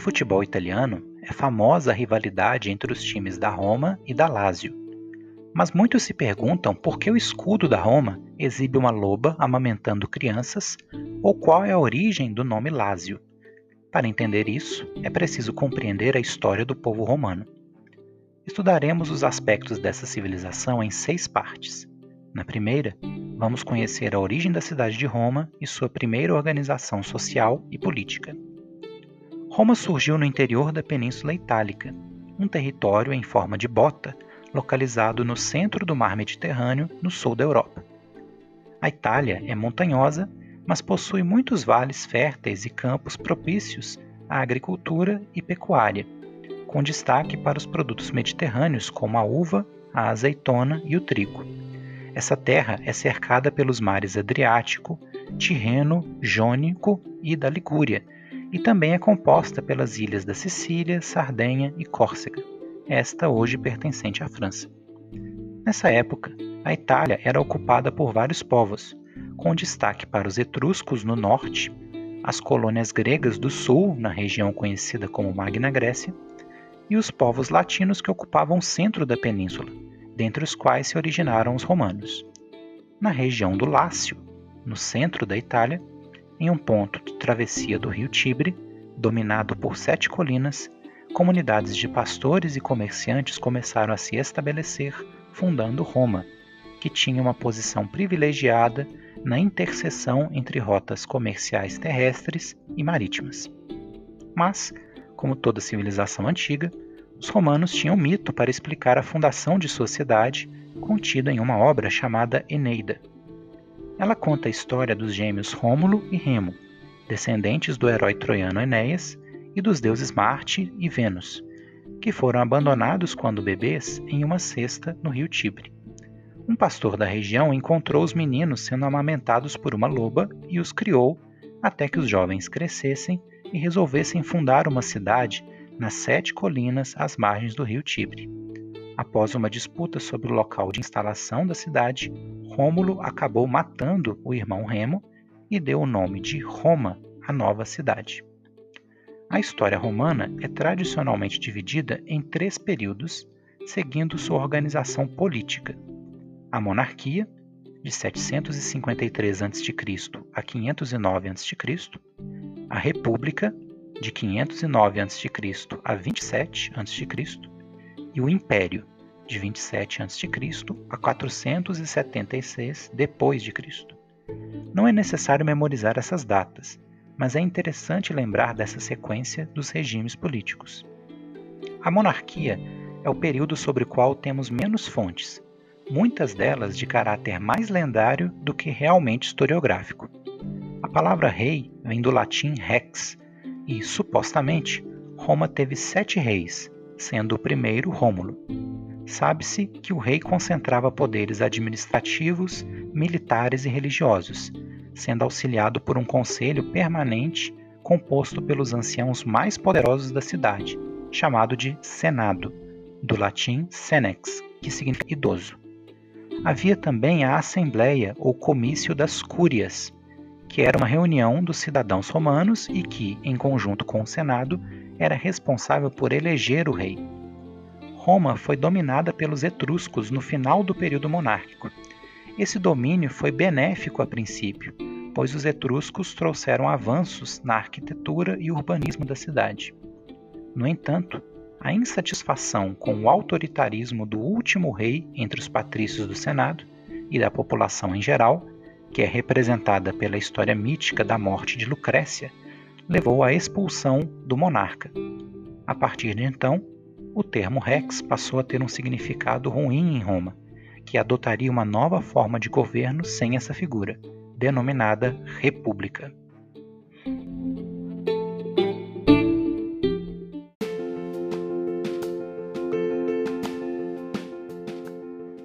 futebol italiano, é famosa a rivalidade entre os times da Roma e da Lazio. Mas muitos se perguntam por que o escudo da Roma exibe uma loba amamentando crianças ou qual é a origem do nome Lazio. Para entender isso, é preciso compreender a história do povo romano. Estudaremos os aspectos dessa civilização em seis partes. Na primeira, vamos conhecer a origem da cidade de Roma e sua primeira organização social e política. Roma surgiu no interior da Península Itálica, um território em forma de bota localizado no centro do mar Mediterrâneo, no sul da Europa. A Itália é montanhosa, mas possui muitos vales férteis e campos propícios à agricultura e pecuária, com destaque para os produtos mediterrâneos como a uva, a azeitona e o trigo. Essa terra é cercada pelos mares Adriático, Tirreno, Jônico e da Ligúria, e também é composta pelas ilhas da Sicília, Sardenha e Córcega, esta hoje pertencente à França. Nessa época, a Itália era ocupada por vários povos, com destaque para os etruscos no norte, as colônias gregas do sul, na região conhecida como Magna Grécia, e os povos latinos que ocupavam o centro da península, dentre os quais se originaram os romanos. Na região do Lácio, no centro da Itália, em um ponto de travessia do rio Tibre, dominado por sete colinas, comunidades de pastores e comerciantes começaram a se estabelecer, fundando Roma, que tinha uma posição privilegiada na interseção entre rotas comerciais terrestres e marítimas. Mas, como toda civilização antiga, os romanos tinham um mito para explicar a fundação de sua cidade, contida em uma obra chamada Eneida. Ela conta a história dos gêmeos Rômulo e Remo, descendentes do herói troiano Enéas e dos deuses Marte e Vênus, que foram abandonados quando bebês em uma cesta no rio Tibre. Um pastor da região encontrou os meninos sendo amamentados por uma loba e os criou até que os jovens crescessem e resolvessem fundar uma cidade nas sete colinas às margens do rio Tibre. Após uma disputa sobre o local de instalação da cidade, Rômulo acabou matando o irmão Remo e deu o nome de Roma à nova cidade. A história romana é tradicionalmente dividida em três períodos, seguindo sua organização política: a monarquia, de 753 a.C. a 509 a.C., a república, de 509 a.C. a 27 a.C., e o Império, de 27 a.C. a 476 d.C. Não é necessário memorizar essas datas, mas é interessante lembrar dessa sequência dos regimes políticos. A monarquia é o período sobre o qual temos menos fontes, muitas delas de caráter mais lendário do que realmente historiográfico. A palavra rei vem do latim rex, e, supostamente, Roma teve sete reis, sendo o primeiro Rômulo. Sabe-se que o rei concentrava poderes administrativos, militares e religiosos, sendo auxiliado por um conselho permanente composto pelos anciãos mais poderosos da cidade, chamado de Senado, do latim senex, que significa idoso. Havia também a Assembleia ou Comício das Cúrias, que era uma reunião dos cidadãos romanos e que, em conjunto com o Senado, era responsável por eleger o rei. Roma foi dominada pelos etruscos no final do período monárquico. Esse domínio foi benéfico a princípio, pois os etruscos trouxeram avanços na arquitetura e urbanismo da cidade. No entanto, a insatisfação com o autoritarismo do último rei entre os patrícios do Senado e da população em geral, que é representada pela história mítica da morte de Lucrécia, levou à expulsão do monarca. A partir de então, o termo rex passou a ter um significado ruim em Roma, que adotaria uma nova forma de governo sem essa figura, denominada república.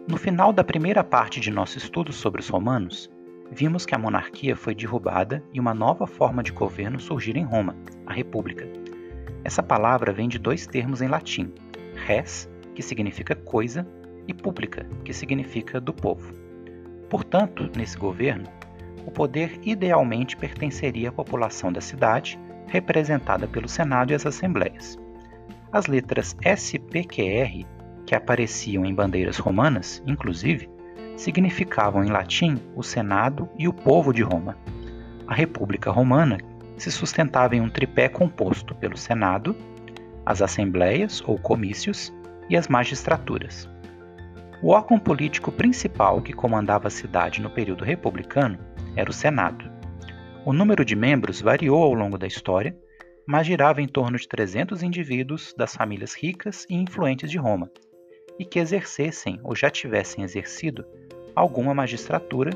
No final da primeira parte de nosso estudo sobre os romanos, vimos que a monarquia foi derrubada e uma nova forma de governo surgiu em Roma, a República. Essa palavra vem de dois termos em latim, res, que significa coisa, e pública, que significa do povo. Portanto, nesse governo, o poder idealmente pertenceria à população da cidade, representada pelo Senado e as Assembleias. As letras SPQR, que apareciam em bandeiras romanas, inclusive, significavam em latim o Senado e o povo de Roma. A República Romana se sustentava em um tripé composto pelo Senado, as Assembleias ou comícios e as magistraturas. O órgão político principal que comandava a cidade no período republicano era o Senado. O número de membros variou ao longo da história, mas girava em torno de 300 indivíduos das famílias ricas e influentes de Roma, e que exercessem ou já tivessem exercido alguma magistratura,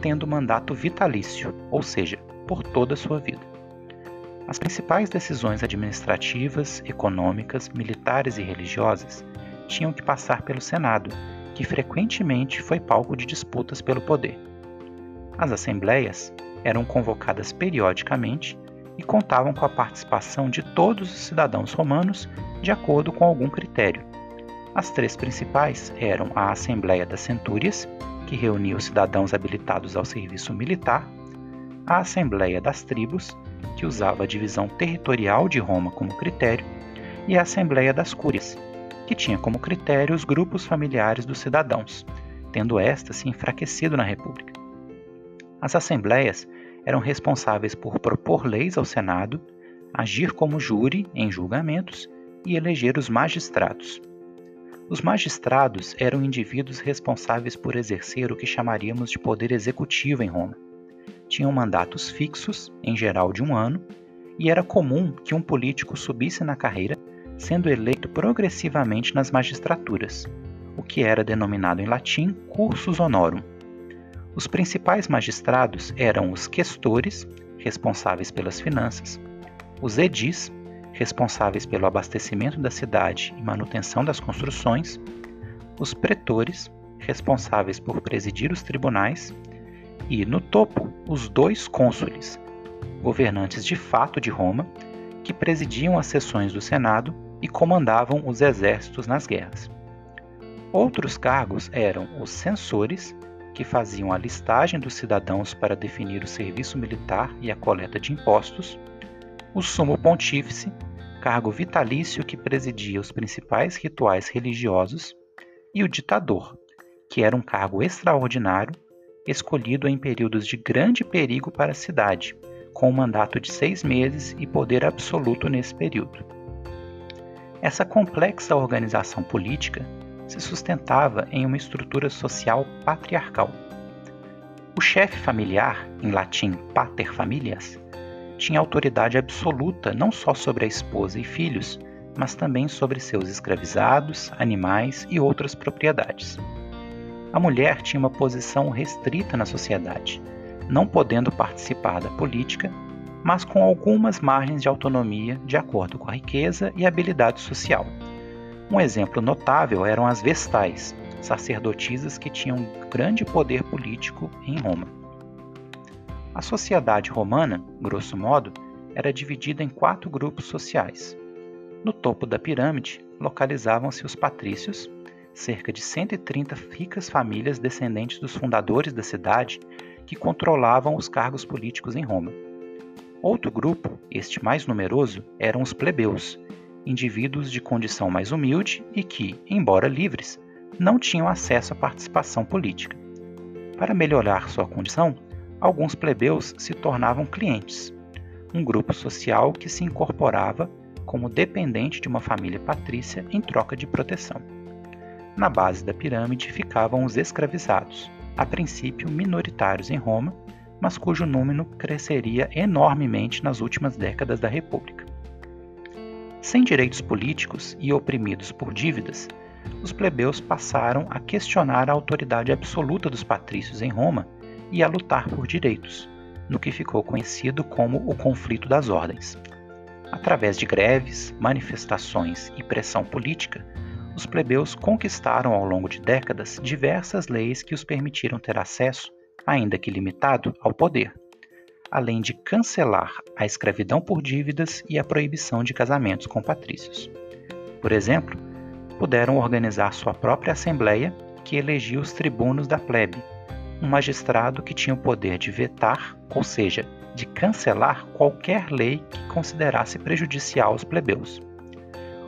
tendo mandato vitalício, ou seja, por toda a sua vida. As principais decisões administrativas, econômicas, militares e religiosas tinham que passar pelo Senado, que frequentemente foi palco de disputas pelo poder. As assembleias eram convocadas periodicamente e contavam com a participação de todos os cidadãos romanos de acordo com algum critério. As três principais eram a Assembleia das Centúrias, que reunia os cidadãos habilitados ao serviço militar, a Assembleia das Tribos, que usava a divisão territorial de Roma como critério, e a Assembleia das Cúrias, que tinha como critério os grupos familiares dos cidadãos, tendo esta se enfraquecido na República. As assembleias eram responsáveis por propor leis ao Senado, agir como júri em julgamentos e eleger os magistrados. Os magistrados eram indivíduos responsáveis por exercer o que chamaríamos de poder executivo em Roma. Tinham mandatos fixos, em geral de um ano, e era comum que um político subisse na carreira sendo eleito progressivamente nas magistraturas, o que era denominado em latim cursus honorum. Os principais magistrados eram os questores, responsáveis pelas finanças, os edis, responsáveis pelo abastecimento da cidade e manutenção das construções, os pretores, responsáveis por presidir os tribunais, e, no topo, os dois cônsules, governantes de fato de Roma, que presidiam as sessões do Senado e comandavam os exércitos nas guerras. Outros cargos eram os censores, que faziam a listagem dos cidadãos para definir o serviço militar e a coleta de impostos, o sumo pontífice, cargo vitalício que presidia os principais rituais religiosos, e o ditador, que era um cargo extraordinário, escolhido em períodos de grande perigo para a cidade, com um mandato de seis meses e poder absoluto nesse período. Essa complexa organização política se sustentava em uma estrutura social patriarcal. O chefe familiar, em latim pater familias, tinha autoridade absoluta não só sobre a esposa e filhos, mas também sobre seus escravizados, animais e outras propriedades. A mulher tinha uma posição restrita na sociedade, não podendo participar da política mas com algumas margens de autonomia de acordo com a riqueza e habilidade social. Um exemplo notável eram as vestais, sacerdotisas que tinham grande poder político em Roma. A sociedade romana, grosso modo, era dividida em quatro grupos sociais. No topo da pirâmide localizavam-se os patrícios, cerca de 130 ricas famílias descendentes dos fundadores da cidade que controlavam os cargos políticos em Roma. Outro grupo, este mais numeroso, eram os plebeus, indivíduos de condição mais humilde e que, embora livres, não tinham acesso à participação política. Para melhorar sua condição, alguns plebeus se tornavam clientes, um grupo social que se incorporava como dependente de uma família patrícia em troca de proteção. Na base da pirâmide ficavam os escravizados, a princípio minoritários em Roma, mas cujo número cresceria enormemente nas últimas décadas da República. Sem direitos políticos e oprimidos por dívidas, os plebeus passaram a questionar a autoridade absoluta dos patrícios em Roma e a lutar por direitos, no que ficou conhecido como o conflito das ordens. Através de greves, manifestações e pressão política, os plebeus conquistaram ao longo de décadas diversas leis que os permitiram ter acesso ainda que limitado, ao poder, além de cancelar a escravidão por dívidas e a proibição de casamentos com patrícios. Por exemplo, puderam organizar sua própria assembleia que elegia os tribunos da plebe, um magistrado que tinha o poder de vetar, ou seja, de cancelar qualquer lei que considerasse prejudicial aos plebeus.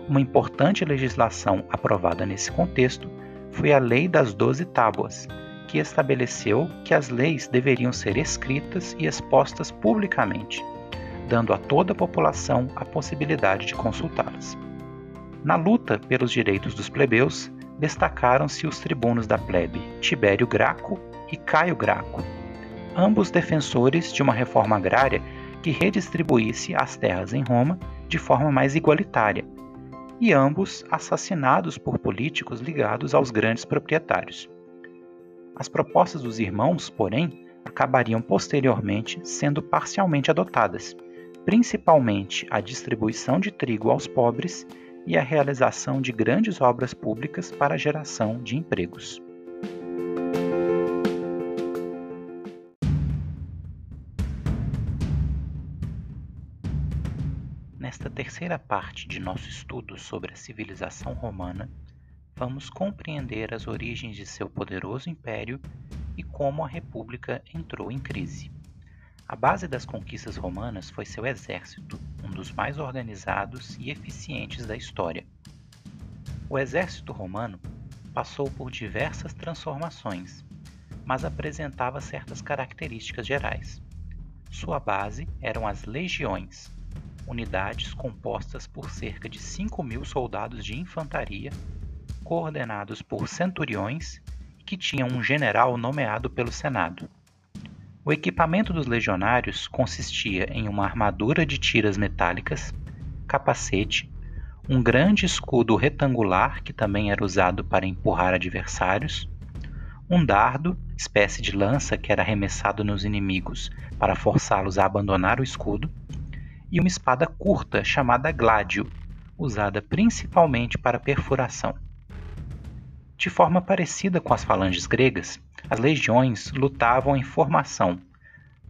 Uma importante legislação aprovada nesse contexto foi a Lei das Doze Tábuas, que estabeleceu que as leis deveriam ser escritas e expostas publicamente, dando a toda a população a possibilidade de consultá-las. Na luta pelos direitos dos plebeus, destacaram-se os tribunos da plebe Tibério Graco e Caio Graco, ambos defensores de uma reforma agrária que redistribuísse as terras em Roma de forma mais igualitária, e ambos assassinados por políticos ligados aos grandes proprietários. As propostas dos irmãos, porém, acabariam posteriormente sendo parcialmente adotadas, principalmente a distribuição de trigo aos pobres e a realização de grandes obras públicas para a geração de empregos. Nesta terceira parte de nosso estudo sobre a civilização romana, vamos compreender as origens de seu poderoso império e como a república entrou em crise. A base das conquistas romanas foi seu exército, um dos mais organizados e eficientes da história. O exército romano passou por diversas transformações, mas apresentava certas características gerais. Sua base eram as legiões, unidades compostas por cerca de 5 mil soldados de infantaria, coordenados por centuriões que tinham um general nomeado pelo Senado. O equipamento dos legionários consistia em uma armadura de tiras metálicas, capacete, um grande escudo retangular que também era usado para empurrar adversários, um dardo, espécie de lança que era arremessado nos inimigos para forçá-los a abandonar o escudo, e uma espada curta chamada gládio, usada principalmente para perfuração. De forma parecida com as falanges gregas, as legiões lutavam em formação,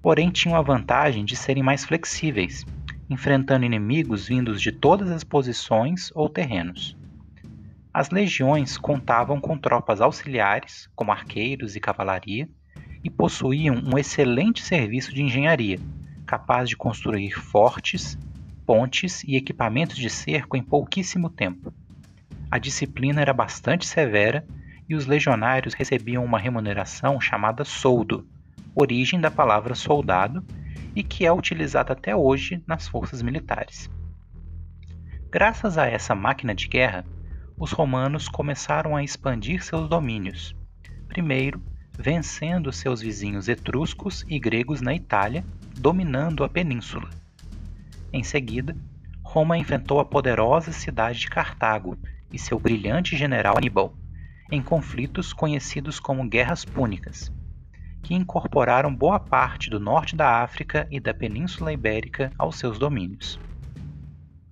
porém tinham a vantagem de serem mais flexíveis, enfrentando inimigos vindos de todas as posições ou terrenos. As legiões contavam com tropas auxiliares, como arqueiros e cavalaria, e possuíam um excelente serviço de engenharia, capaz de construir fortes, pontes e equipamentos de cerco em pouquíssimo tempo. A disciplina era bastante severa e os legionários recebiam uma remuneração chamada soldo, origem da palavra soldado e que é utilizada até hoje nas forças militares. Graças a essa máquina de guerra, os romanos começaram a expandir seus domínios. Primeiro, vencendo seus vizinhos etruscos e gregos na Itália dominando a península. Em seguida, Roma enfrentou a poderosa cidade de Cartago e seu brilhante general Aníbal, em conflitos conhecidos como Guerras Púnicas, que incorporaram boa parte do norte da África e da Península Ibérica aos seus domínios.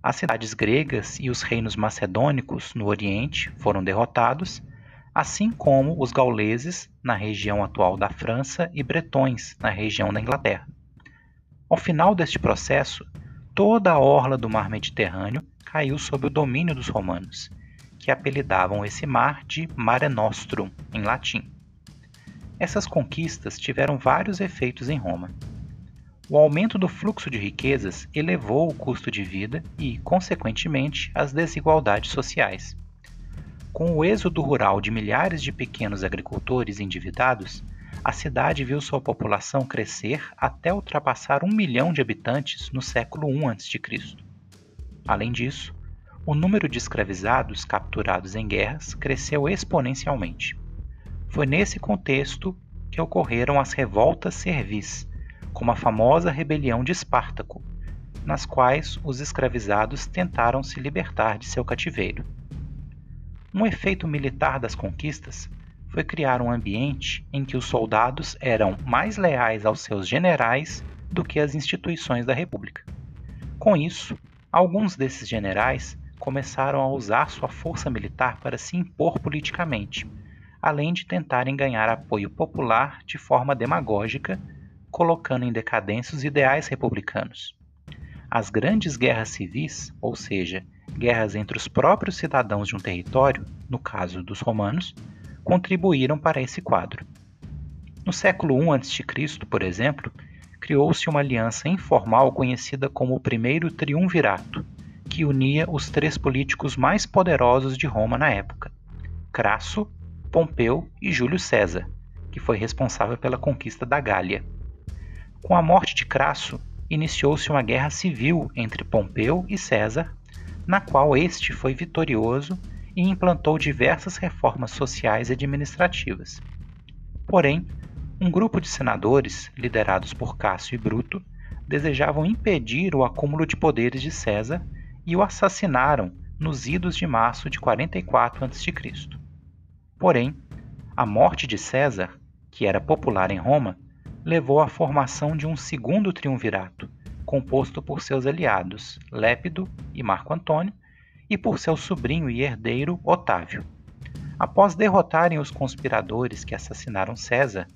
As cidades gregas e os reinos macedônicos no Oriente foram derrotados, assim como os gauleses na região atual da França e bretões na região da Inglaterra. Ao final deste processo, toda a orla do mar Mediterrâneo caiu sob o domínio dos romanos, que apelidavam esse mar de Mare Nostrum, em latim. Essas conquistas tiveram vários efeitos em Roma. O aumento do fluxo de riquezas elevou o custo de vida e, consequentemente, as desigualdades sociais. Com o êxodo rural de milhares de pequenos agricultores endividados, a cidade viu sua população crescer até ultrapassar um milhão de habitantes no século I a.C. Além disso, o número de escravizados capturados em guerras cresceu exponencialmente. Foi nesse contexto que ocorreram as revoltas servis, como a famosa rebelião de Espartaco, nas quais os escravizados tentaram se libertar de seu cativeiro. Um efeito militar das conquistas foi criar um ambiente em que os soldados eram mais leais aos seus generais do que às instituições da República. Com isso, alguns desses generais começaram a usar sua força militar para se impor politicamente, além de tentarem ganhar apoio popular de forma demagógica, colocando em decadência os ideais republicanos. As grandes guerras civis, ou seja, guerras entre os próprios cidadãos de um território, no caso dos romanos, contribuíram para esse quadro. No século I a.C., por exemplo, criou-se uma aliança informal conhecida como o Primeiro Triunvirato, que unia os três políticos mais poderosos de Roma na época: Crasso, Pompeu e Júlio César, que foi responsável pela conquista da Gália. Com a morte de Crasso, iniciou-se uma guerra civil entre Pompeu e César, na qual este foi vitorioso e implantou diversas reformas sociais e administrativas. Porém, um grupo de senadores, liderados por Cássio e Bruto, desejavam impedir o acúmulo de poderes de César e o assassinaram nos idos de março de 44 a.C. Porém, a morte de César, que era popular em Roma, levou à formação de um segundo triunvirato, composto por seus aliados Lépido e Marco Antônio e por seu sobrinho e herdeiro Otávio. Após derrotarem os conspiradores que assassinaram César,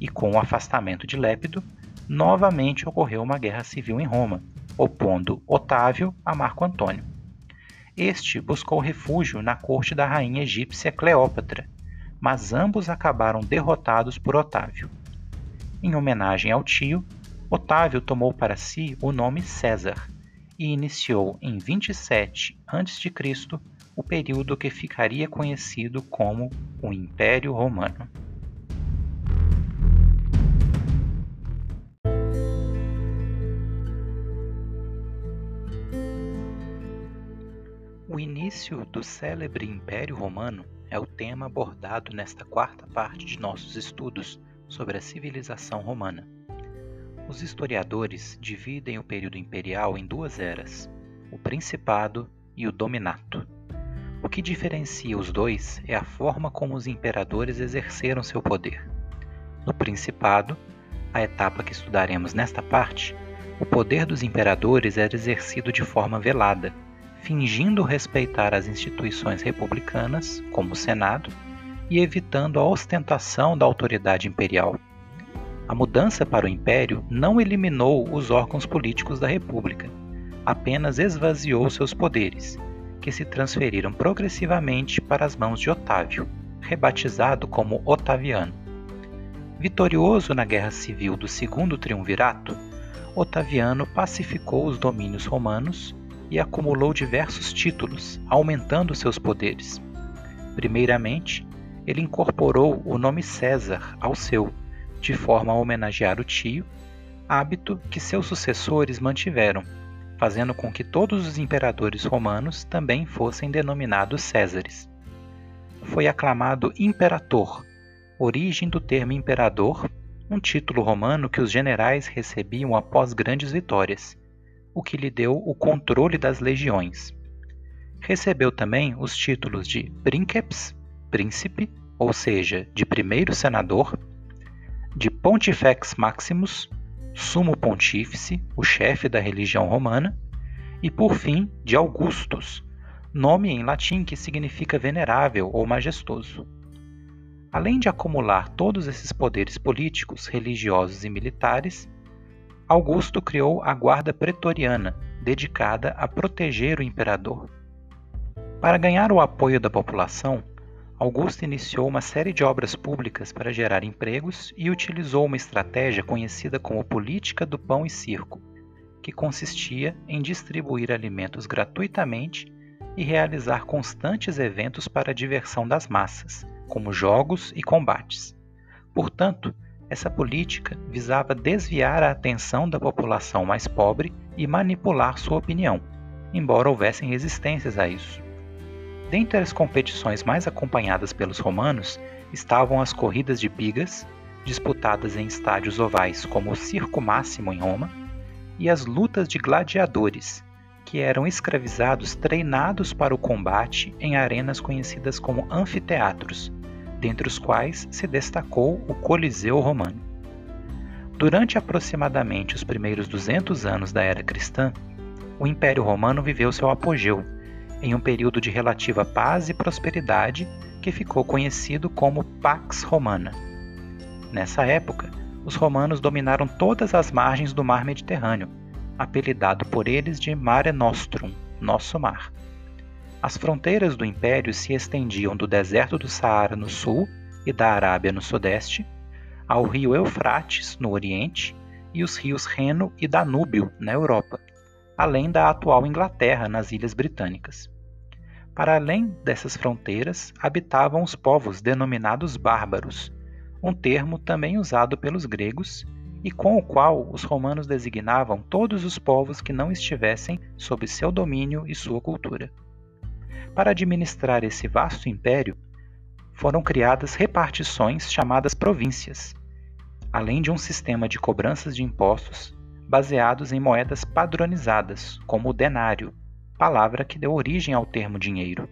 e com o afastamento de Lépido, novamente ocorreu uma guerra civil em Roma, opondo Otávio a Marco Antônio. Este buscou refúgio na corte da rainha egípcia Cleópatra, mas ambos acabaram derrotados por Otávio. Em homenagem ao tio, Otávio tomou para si o nome César e iniciou em 27 a.C. o período que ficaria conhecido como o Império Romano. O início do célebre Império Romano é o tema abordado nesta quarta parte de nossos estudos sobre a civilização romana. Os historiadores dividem o período imperial em duas eras, o Principado e o Dominato. O que diferencia os dois é a forma como os imperadores exerceram seu poder. No Principado, a etapa que estudaremos nesta parte, o poder dos imperadores era exercido de forma velada fingindo respeitar as instituições republicanas, como o Senado, e evitando a ostentação da autoridade imperial. A mudança para o império não eliminou os órgãos políticos da República, apenas esvaziou seus poderes, que se transferiram progressivamente para as mãos de Otávio, rebatizado como Otaviano. Vitorioso na Guerra Civil do Segundo Triunvirato, Otaviano pacificou os domínios romanos e acumulou diversos títulos, aumentando seus poderes. Primeiramente, ele incorporou o nome César ao seu, de forma a homenagear o tio, hábito que seus sucessores mantiveram, fazendo com que todos os imperadores romanos também fossem denominados Césares. Foi aclamado imperator, origem do termo imperador, um título romano que os generais recebiam após grandes vitórias o que lhe deu o controle das legiões. Recebeu também os títulos de Princeps, príncipe, ou seja, de primeiro senador, de Pontifex Maximus, sumo pontífice, o chefe da religião romana, e por fim de Augustus, nome em latim que significa venerável ou majestoso. Além de acumular todos esses poderes políticos, religiosos e militares, Augusto criou a Guarda Pretoriana, dedicada a proteger o imperador. Para ganhar o apoio da população, Augusto iniciou uma série de obras públicas para gerar empregos e utilizou uma estratégia conhecida como política do pão e circo, que consistia em distribuir alimentos gratuitamente e realizar constantes eventos para a diversão das massas, como jogos e combates. Portanto, essa política visava desviar a atenção da população mais pobre e manipular sua opinião, embora houvessem resistências a isso. Dentre as competições mais acompanhadas pelos romanos estavam as corridas de pigas, disputadas em estádios ovais como o Circo Máximo em Roma, e as lutas de gladiadores, que eram escravizados treinados para o combate em arenas conhecidas como anfiteatros, dentre os quais se destacou o Coliseu Romano. Durante aproximadamente os primeiros 200 anos da era cristã, o Império Romano viveu seu apogeu, em um período de relativa paz e prosperidade que ficou conhecido como Pax Romana. Nessa época, os romanos dominaram todas as margens do mar Mediterrâneo, apelidado por eles de Mare Nostrum, Nosso Mar. As fronteiras do império se estendiam do deserto do Saara no sul e da Arábia no sudeste, ao rio Eufrates, no Oriente, e os rios Reno e Danúbio, na Europa, além da atual Inglaterra, nas Ilhas Britânicas. Para além dessas fronteiras, habitavam os povos denominados bárbaros, um termo também usado pelos gregos e com o qual os romanos designavam todos os povos que não estivessem sob seu domínio e sua cultura. Para administrar esse vasto império, foram criadas repartições chamadas províncias, além de um sistema de cobranças de impostos baseados em moedas padronizadas, como o denário, palavra que deu origem ao termo dinheiro.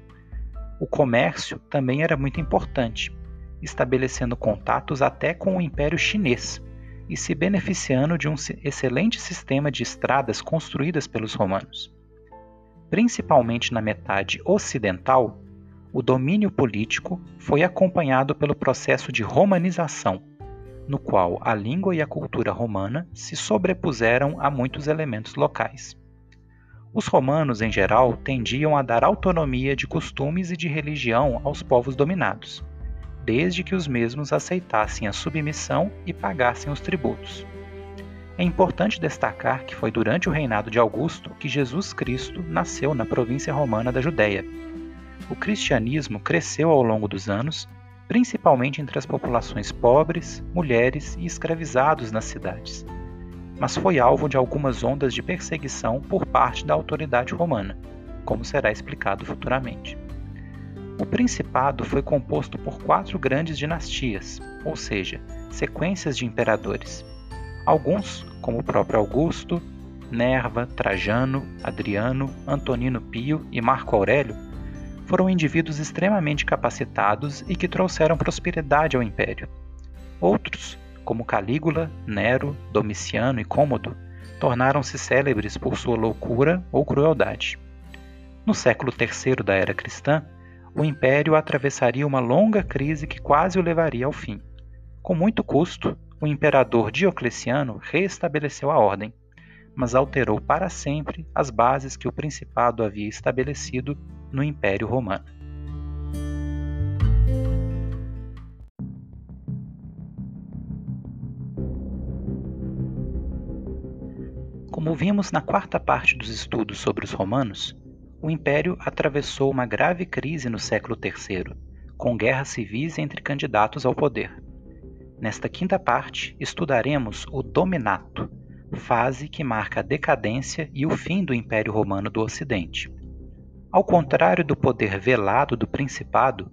O comércio também era muito importante, estabelecendo contatos até com o Império Chinês e se beneficiando de um excelente sistema de estradas construídas pelos romanos. Principalmente na metade ocidental, o domínio político foi acompanhado pelo processo de romanização, no qual a língua e a cultura romana se sobrepuseram a muitos elementos locais. Os romanos, em geral, tendiam a dar autonomia de costumes e de religião aos povos dominados, desde que os mesmos aceitassem a submissão e pagassem os tributos. É importante destacar que foi durante o reinado de Augusto que Jesus Cristo nasceu na província romana da Judéia. O cristianismo cresceu ao longo dos anos, principalmente entre as populações pobres, mulheres e escravizados nas cidades mas foi alvo de algumas ondas de perseguição por parte da autoridade romana, como será explicado futuramente. O principado foi composto por quatro grandes dinastias, ou seja, sequências de imperadores. Alguns, como o próprio Augusto, Nerva, Trajano, Adriano, Antonino Pio e Marco Aurélio, foram indivíduos extremamente capacitados e que trouxeram prosperidade ao império. Outros, como Calígula, Nero, Domiciano e Cômodo, tornaram-se célebres por sua loucura ou crueldade. No século III da era cristã, o império atravessaria uma longa crise que quase o levaria ao fim. Com muito custo, o imperador Diocleciano reestabeleceu a ordem, mas alterou para sempre as bases que o principado havia estabelecido no Império Romano. Como vimos na quarta parte dos estudos sobre os romanos, o império atravessou uma grave crise no século III, com guerras civis entre candidatos ao poder. Nesta quinta parte, estudaremos o Dominato, fase que marca a decadência e o fim do Império Romano do Ocidente. Ao contrário do poder velado do Principado,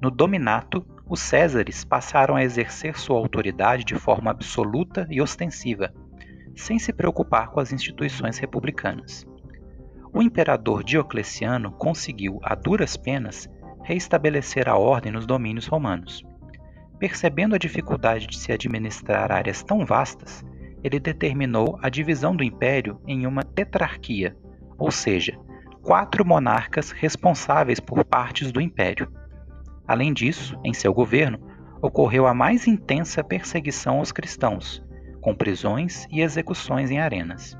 no Dominato, os Césares passaram a exercer sua autoridade de forma absoluta e ostensiva, sem se preocupar com as instituições republicanas. O imperador Diocleciano conseguiu, a duras penas, reestabelecer a ordem nos domínios romanos. Percebendo a dificuldade de se administrar áreas tão vastas, ele determinou a divisão do império em uma tetrarquia, ou seja, quatro monarcas responsáveis por partes do império. Além disso, em seu governo, ocorreu a mais intensa perseguição aos cristãos, com prisões e execuções em arenas.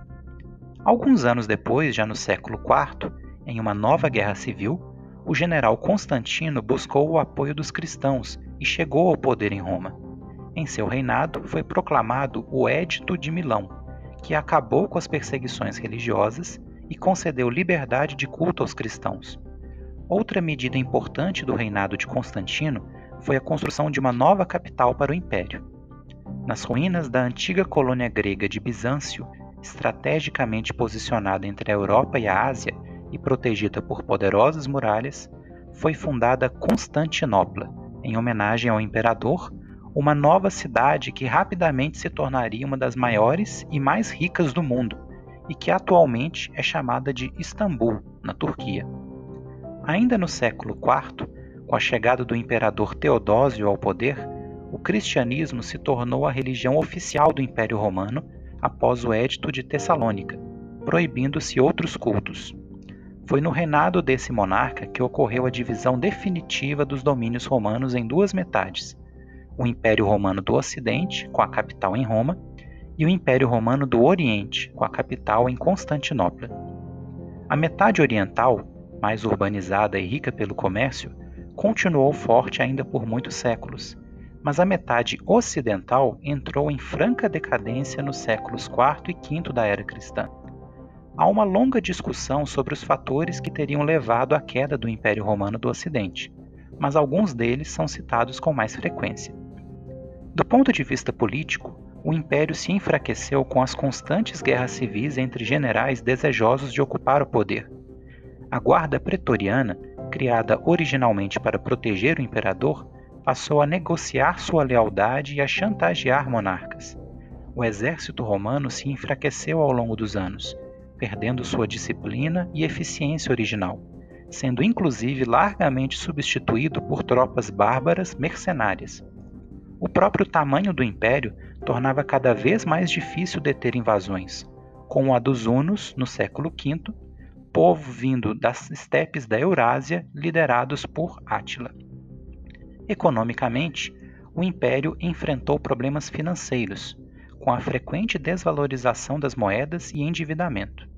Alguns anos depois, já no século IV, em uma nova guerra civil, o general Constantino buscou o apoio dos cristãos e chegou ao poder em Roma. Em seu reinado foi proclamado o Édito de Milão, que acabou com as perseguições religiosas e concedeu liberdade de culto aos cristãos. Outra medida importante do reinado de Constantino foi a construção de uma nova capital para o império, nas ruínas da antiga colônia grega de Bizâncio, estrategicamente posicionada entre a Europa e a Ásia e protegida por poderosas muralhas, foi fundada Constantinopla, em homenagem ao imperador, uma nova cidade que rapidamente se tornaria uma das maiores e mais ricas do mundo e que atualmente é chamada de Istambul, na Turquia. Ainda no século IV, com a chegada do imperador Teodósio ao poder, o cristianismo se tornou a religião oficial do Império Romano após o Edito de Tessalônica, proibindo-se outros cultos. Foi no reinado desse monarca que ocorreu a divisão definitiva dos domínios romanos em duas metades: o Império Romano do Ocidente, com a capital em Roma, e o Império Romano do Oriente, com a capital em Constantinopla. A metade oriental, mais urbanizada e rica pelo comércio, continuou forte ainda por muitos séculos, mas a metade ocidental entrou em franca decadência nos séculos IV e V da era cristã. Há uma longa discussão sobre os fatores que teriam levado à queda do Império Romano do Ocidente, mas alguns deles são citados com mais frequência. Do ponto de vista político, o império se enfraqueceu com as constantes guerras civis entre generais desejosos de ocupar o poder. A guarda pretoriana, criada originalmente para proteger o imperador, passou a negociar sua lealdade e a chantagear monarcas. O exército romano se enfraqueceu ao longo dos anos, perdendo sua disciplina e eficiência original, sendo inclusive largamente substituído por tropas bárbaras mercenárias. O próprio tamanho do império tornava cada vez mais difícil deter invasões, como a dos Hunos no século V, povo vindo das estepes da Eurásia liderados por Átila. Economicamente, o império enfrentou problemas financeiros, com a frequente desvalorização das moedas e endividamento.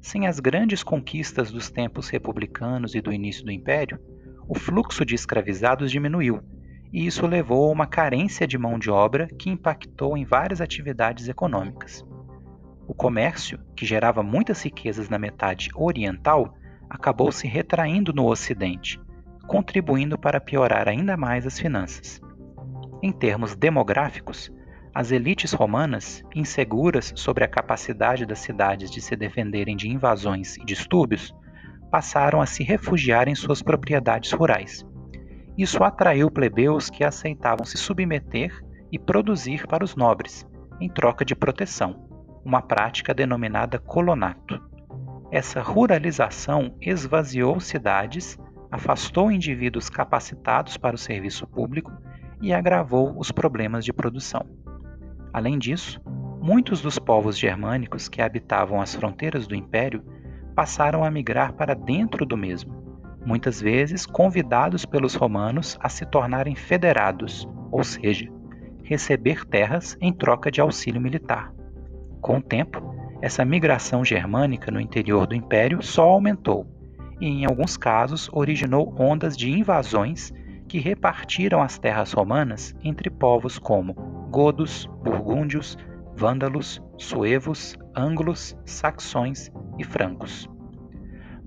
Sem as grandes conquistas dos tempos republicanos e do início do império, o fluxo de escravizados diminuiu, e isso levou a uma carência de mão de obra que impactou em várias atividades econômicas. O comércio, que gerava muitas riquezas na metade oriental, acabou se retraindo no ocidente, contribuindo para piorar ainda mais as finanças. Em termos demográficos, as elites romanas, inseguras sobre a capacidade das cidades de se defenderem de invasões e distúrbios, passaram a se refugiar em suas propriedades rurais. Isso atraiu plebeus que aceitavam se submeter e produzir para os nobres, em troca de proteção, uma prática denominada colonato. Essa ruralização esvaziou cidades afastou indivíduos capacitados para o serviço público e agravou os problemas de produção. Além disso, muitos dos povos germânicos que habitavam as fronteiras do império passaram a migrar para dentro do mesmo, muitas vezes convidados pelos romanos a se tornarem federados, ou seja, receber terras em troca de auxílio militar. Com o tempo, essa migração germânica no interior do império só aumentou e, em alguns casos, originou ondas de invasões que repartiram as terras romanas entre povos como godos, burgúndios, vândalos, suevos, ângulos, saxões e francos.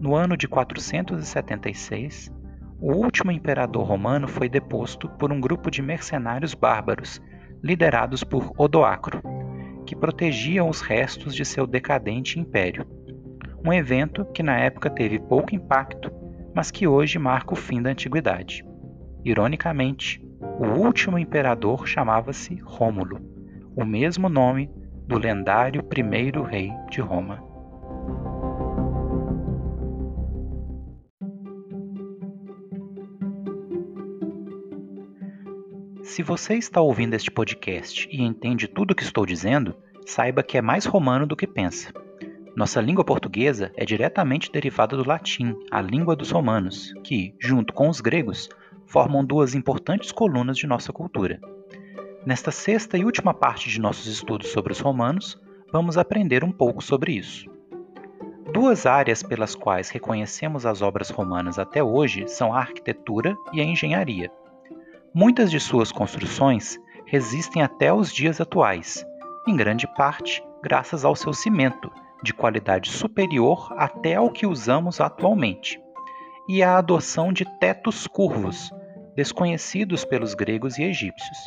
No ano de 476, o último imperador romano foi deposto por um grupo de mercenários bárbaros, liderados por Odoacro, que protegiam os restos de seu decadente império um evento que na época teve pouco impacto, mas que hoje marca o fim da antiguidade. Ironicamente, o último imperador chamava-se Rômulo, o mesmo nome do lendário primeiro rei de Roma. Se você está ouvindo este podcast e entende tudo o que estou dizendo, saiba que é mais romano do que pensa. Nossa língua portuguesa é diretamente derivada do latim, a língua dos romanos, que, junto com os gregos, formam duas importantes colunas de nossa cultura. Nesta sexta e última parte de nossos estudos sobre os romanos, vamos aprender um pouco sobre isso. Duas áreas pelas quais reconhecemos as obras romanas até hoje são a arquitetura e a engenharia. Muitas de suas construções resistem até os dias atuais, em grande parte graças ao seu cimento, de qualidade superior até ao que usamos atualmente, e a adoção de tetos curvos, desconhecidos pelos gregos e egípcios.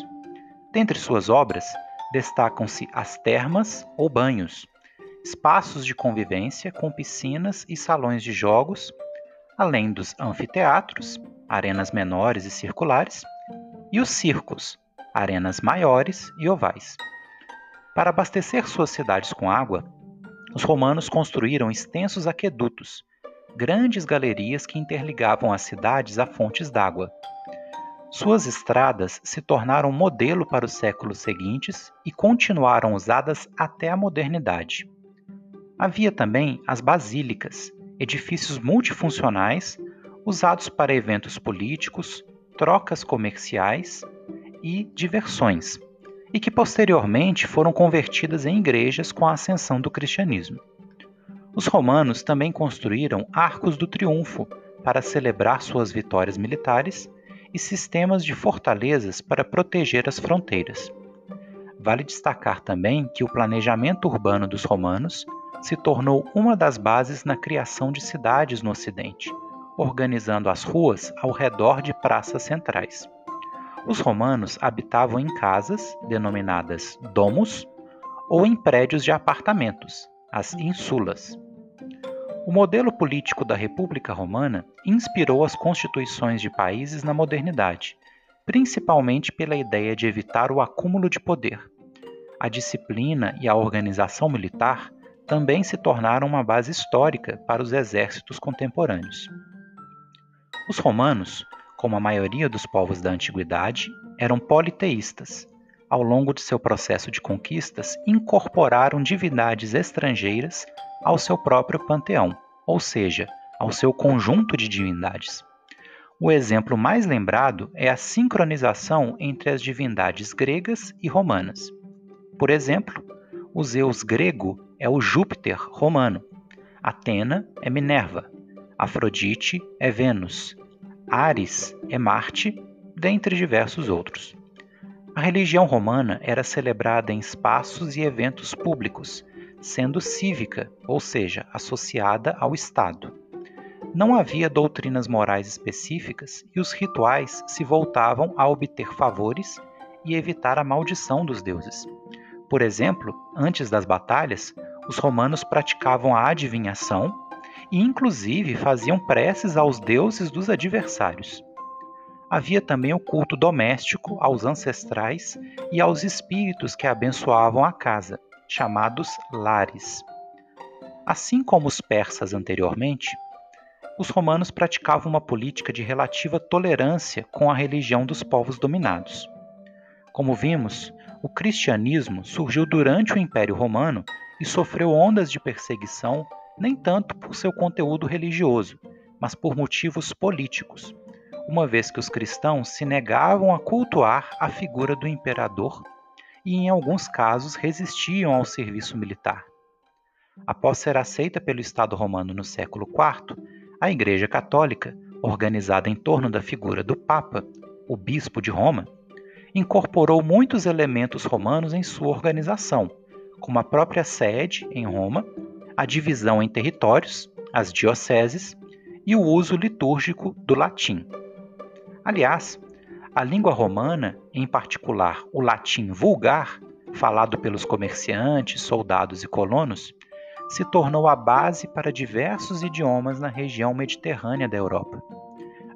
Dentre suas obras, destacam-se as termas ou banhos, espaços de convivência com piscinas e salões de jogos, além dos anfiteatros, arenas menores e circulares, e os circos, arenas maiores e ovais. Para abastecer suas cidades com água, os romanos construíram extensos aquedutos, grandes galerias que interligavam as cidades a fontes d'água. Suas estradas se tornaram modelo para os séculos seguintes e continuaram usadas até a modernidade. Havia também as basílicas, edifícios multifuncionais usados para eventos políticos, trocas comerciais e diversões e que posteriormente foram convertidas em igrejas com a ascensão do cristianismo. Os romanos também construíram arcos do triunfo para celebrar suas vitórias militares e sistemas de fortalezas para proteger as fronteiras. Vale destacar também que o planejamento urbano dos romanos se tornou uma das bases na criação de cidades no Ocidente, organizando as ruas ao redor de praças centrais. Os romanos habitavam em casas, denominadas domus, ou em prédios de apartamentos, as insulas. O modelo político da República Romana inspirou as constituições de países na modernidade, principalmente pela ideia de evitar o acúmulo de poder. A disciplina e a organização militar também se tornaram uma base histórica para os exércitos contemporâneos. Os romanos como a maioria dos povos da antiguidade, eram politeístas. Ao longo de seu processo de conquistas, incorporaram divindades estrangeiras ao seu próprio panteão, ou seja, ao seu conjunto de divindades. O exemplo mais lembrado é a sincronização entre as divindades gregas e romanas. Por exemplo, o Zeus grego é o Júpiter romano, Atena é Minerva, Afrodite é Vênus, Ares é Marte, dentre diversos outros. A religião romana era celebrada em espaços e eventos públicos, sendo cívica, ou seja, associada ao Estado. Não havia doutrinas morais específicas e os rituais se voltavam a obter favores e evitar a maldição dos deuses. Por exemplo, antes das batalhas, os romanos praticavam a adivinhação e inclusive faziam preces aos deuses dos adversários. Havia também o culto doméstico aos ancestrais e aos espíritos que abençoavam a casa, chamados lares. Assim como os persas anteriormente, os romanos praticavam uma política de relativa tolerância com a religião dos povos dominados. Como vimos, o cristianismo surgiu durante o Império Romano e sofreu ondas de perseguição nem tanto por seu conteúdo religioso, mas por motivos políticos, uma vez que os cristãos se negavam a cultuar a figura do imperador e, em alguns casos, resistiam ao serviço militar. Após ser aceita pelo Estado romano no século IV, a Igreja Católica, organizada em torno da figura do Papa, o Bispo de Roma, incorporou muitos elementos romanos em sua organização, como a própria sede em Roma a divisão em territórios, as dioceses, e o uso litúrgico do latim. Aliás, a língua romana, em particular o latim vulgar, falado pelos comerciantes, soldados e colonos, se tornou a base para diversos idiomas na região mediterrânea da Europa.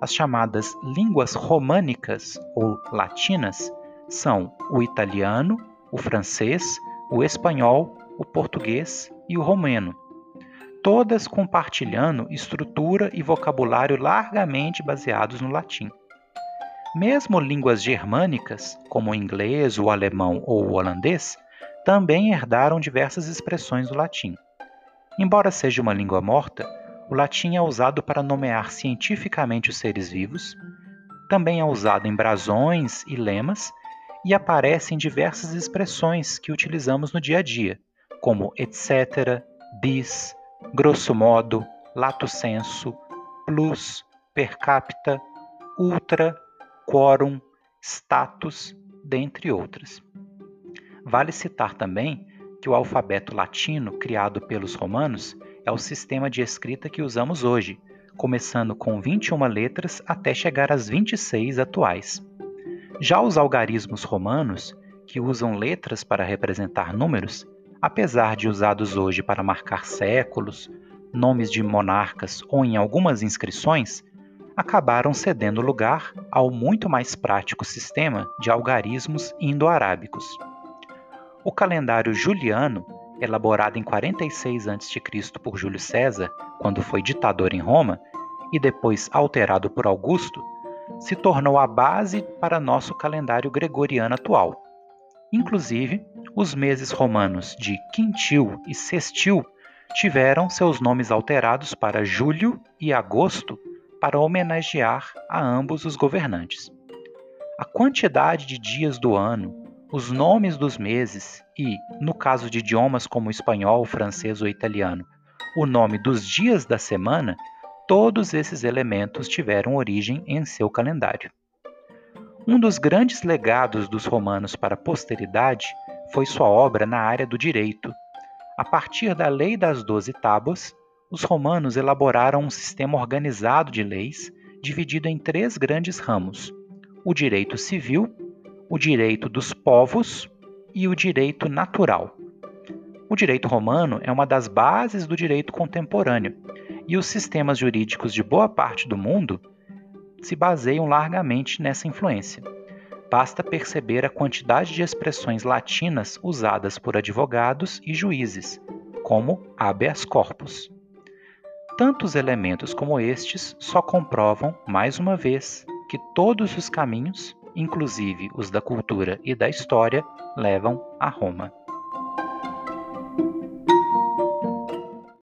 As chamadas línguas românicas ou latinas são o italiano, o francês, o espanhol, o português e o romeno, todas compartilhando estrutura e vocabulário largamente baseados no latim. Mesmo línguas germânicas, como o inglês, o alemão ou o holandês, também herdaram diversas expressões do latim. Embora seja uma língua morta, o latim é usado para nomear cientificamente os seres vivos, também é usado em brasões e lemas e aparece em diversas expressões que utilizamos no dia a dia, como etc., bis, grosso modo, lato sensu, plus, per capita, ultra, quorum, status, dentre outras. Vale citar também que o alfabeto latino criado pelos romanos é o sistema de escrita que usamos hoje, começando com 21 letras até chegar às 26 atuais. Já os algarismos romanos, que usam letras para representar números, apesar de usados hoje para marcar séculos, nomes de monarcas ou em algumas inscrições, acabaram cedendo lugar ao muito mais prático sistema de algarismos indo-arábicos. O calendário juliano, elaborado em 46 a.C. por Júlio César, quando foi ditador em Roma, e depois alterado por Augusto, se tornou a base para nosso calendário gregoriano atual. Inclusive, os meses romanos de quintil e sextil tiveram seus nomes alterados para julho e agosto para homenagear a ambos os governantes. A quantidade de dias do ano, os nomes dos meses e, no caso de idiomas como espanhol, francês ou italiano, o nome dos dias da semana, todos esses elementos tiveram origem em seu calendário. Um dos grandes legados dos romanos para a posteridade foi sua obra na área do direito. A partir da Lei das Doze Tábuas, os romanos elaboraram um sistema organizado de leis dividido em três grandes ramos: o direito civil, o direito dos povos e o direito natural. O direito romano é uma das bases do direito contemporâneo, e os sistemas jurídicos de boa parte do mundo se baseiam largamente nessa influência. Basta perceber a quantidade de expressões latinas usadas por advogados e juízes, como habeas corpus. Tantos elementos como estes só comprovam, mais uma vez, que todos os caminhos, inclusive os da cultura e da história, levam a Roma.